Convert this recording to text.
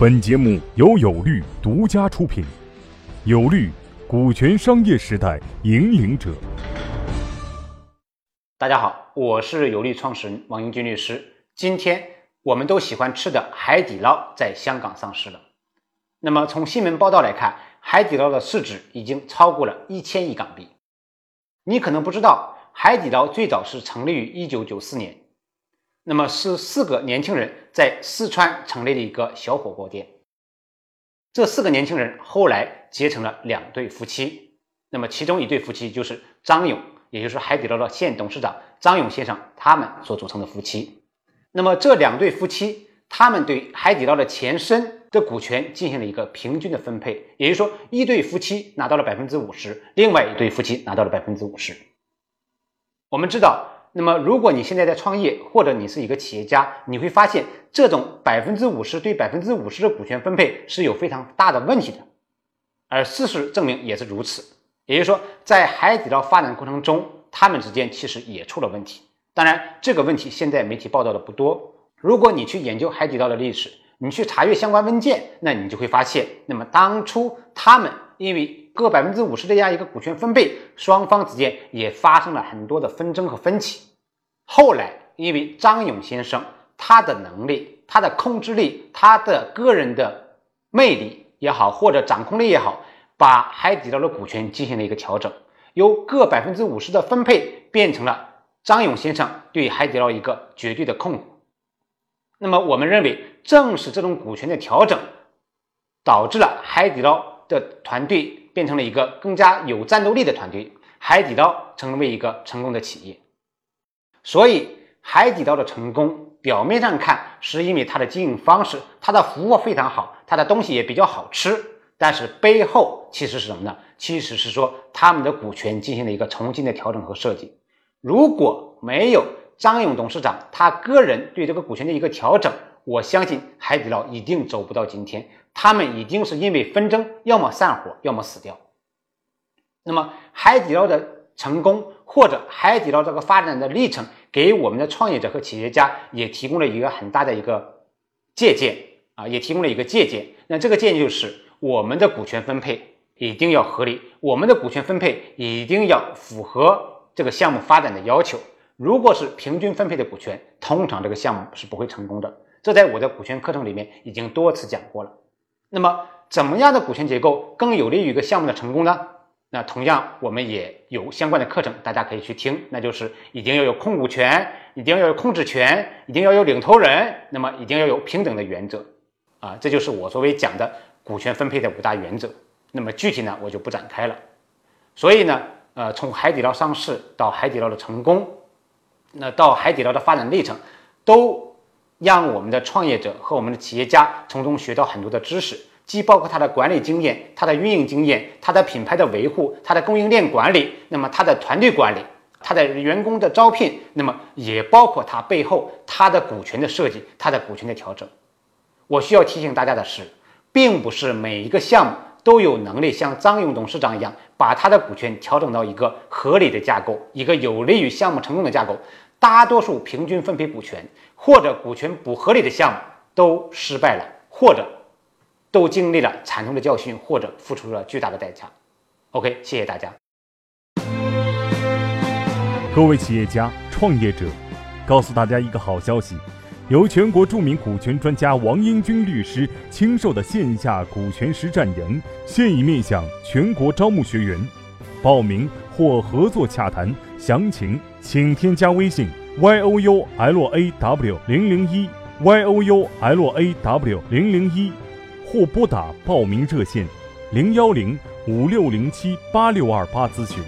本节目由有律独家出品，有律，股权商业时代引领者。大家好，我是有律创始人王英军律师。今天我们都喜欢吃的海底捞在香港上市了。那么从新闻报道来看，海底捞的市值已经超过了一千亿港币。你可能不知道，海底捞最早是成立于一九九四年。那么是四个年轻人在四川成立了一个小火锅店。这四个年轻人后来结成了两对夫妻。那么其中一对夫妻就是张勇，也就是海底捞的现董事长张勇先生他们所组成的夫妻。那么这两对夫妻，他们对海底捞的前身的股权进行了一个平均的分配，也就是说，一对夫妻拿到了百分之五十，另外一对夫妻拿到了百分之五十。我们知道。那么，如果你现在在创业，或者你是一个企业家，你会发现这种百分之五十对百分之五十的股权分配是有非常大的问题的，而事实证明也是如此。也就是说，在海底捞发展过程中，他们之间其实也出了问题。当然，这个问题现在媒体报道的不多。如果你去研究海底捞的历史，你去查阅相关文件，那你就会发现，那么当初他们因为各百分之五十的这样一个股权分配，双方之间也发生了很多的纷争和分歧。后来，因为张勇先生他的能力、他的控制力、他的个人的魅力也好，或者掌控力也好，把海底捞的股权进行了一个调整，由各百分之五十的分配变成了张勇先生对海底捞一个绝对的控股。那么，我们认为，正是这种股权的调整，导致了海底捞的团队。变成了一个更加有战斗力的团队，海底捞成为一个成功的企业。所以，海底捞的成功表面上看是因为它的经营方式，它的服务非常好，它的东西也比较好吃。但是背后其实是什么呢？其实是说他们的股权进行了一个重新的调整和设计。如果没有张勇董事长他个人对这个股权的一个调整，我相信海底捞一定走不到今天。他们已经是因为纷争，要么散伙，要么死掉。那么，海底捞的成功，或者海底捞这个发展的历程，给我们的创业者和企业家也提供了一个很大的一个借鉴啊，也提供了一个借鉴。那这个建议就是，我们的股权分配一定要合理，我们的股权分配一定要符合这个项目发展的要求。如果是平均分配的股权，通常这个项目是不会成功的。这在我的股权课程里面已经多次讲过了。那么，怎么样的股权结构更有利于一个项目的成功呢？那同样，我们也有相关的课程，大家可以去听。那就是一定要有控股权，一定要有控制权，一定要有领头人，那么一定要有平等的原则啊，这就是我所谓讲的股权分配的五大原则。那么具体呢，我就不展开了。所以呢，呃，从海底捞上市到海底捞的成功，那到海底捞的发展历程，都。让我们的创业者和我们的企业家从中学到很多的知识，既包括他的管理经验、他的运营经验、他的品牌的维护、他的供应链管理，那么他的团队管理、他的员工的招聘，那么也包括他背后他的股权的设计、他的股权的调整。我需要提醒大家的是，并不是每一个项目都有能力像张勇董事长一样，把他的股权调整到一个合理的架构，一个有利于项目成功的架构。大多数平均分配股权或者股权不合理的项目都失败了，或者都经历了惨痛的教训，或者付出了巨大的代价。OK，谢谢大家。各位企业家、创业者，告诉大家一个好消息：由全国著名股权专家王英军律师亲授的线下股权实战营现已面向全国招募学员，报名或合作洽谈详情。请添加微信 y o u l a w 零零一 y o u l a w 零零一，或拨打报名热线零幺零五六零七八六二八咨询。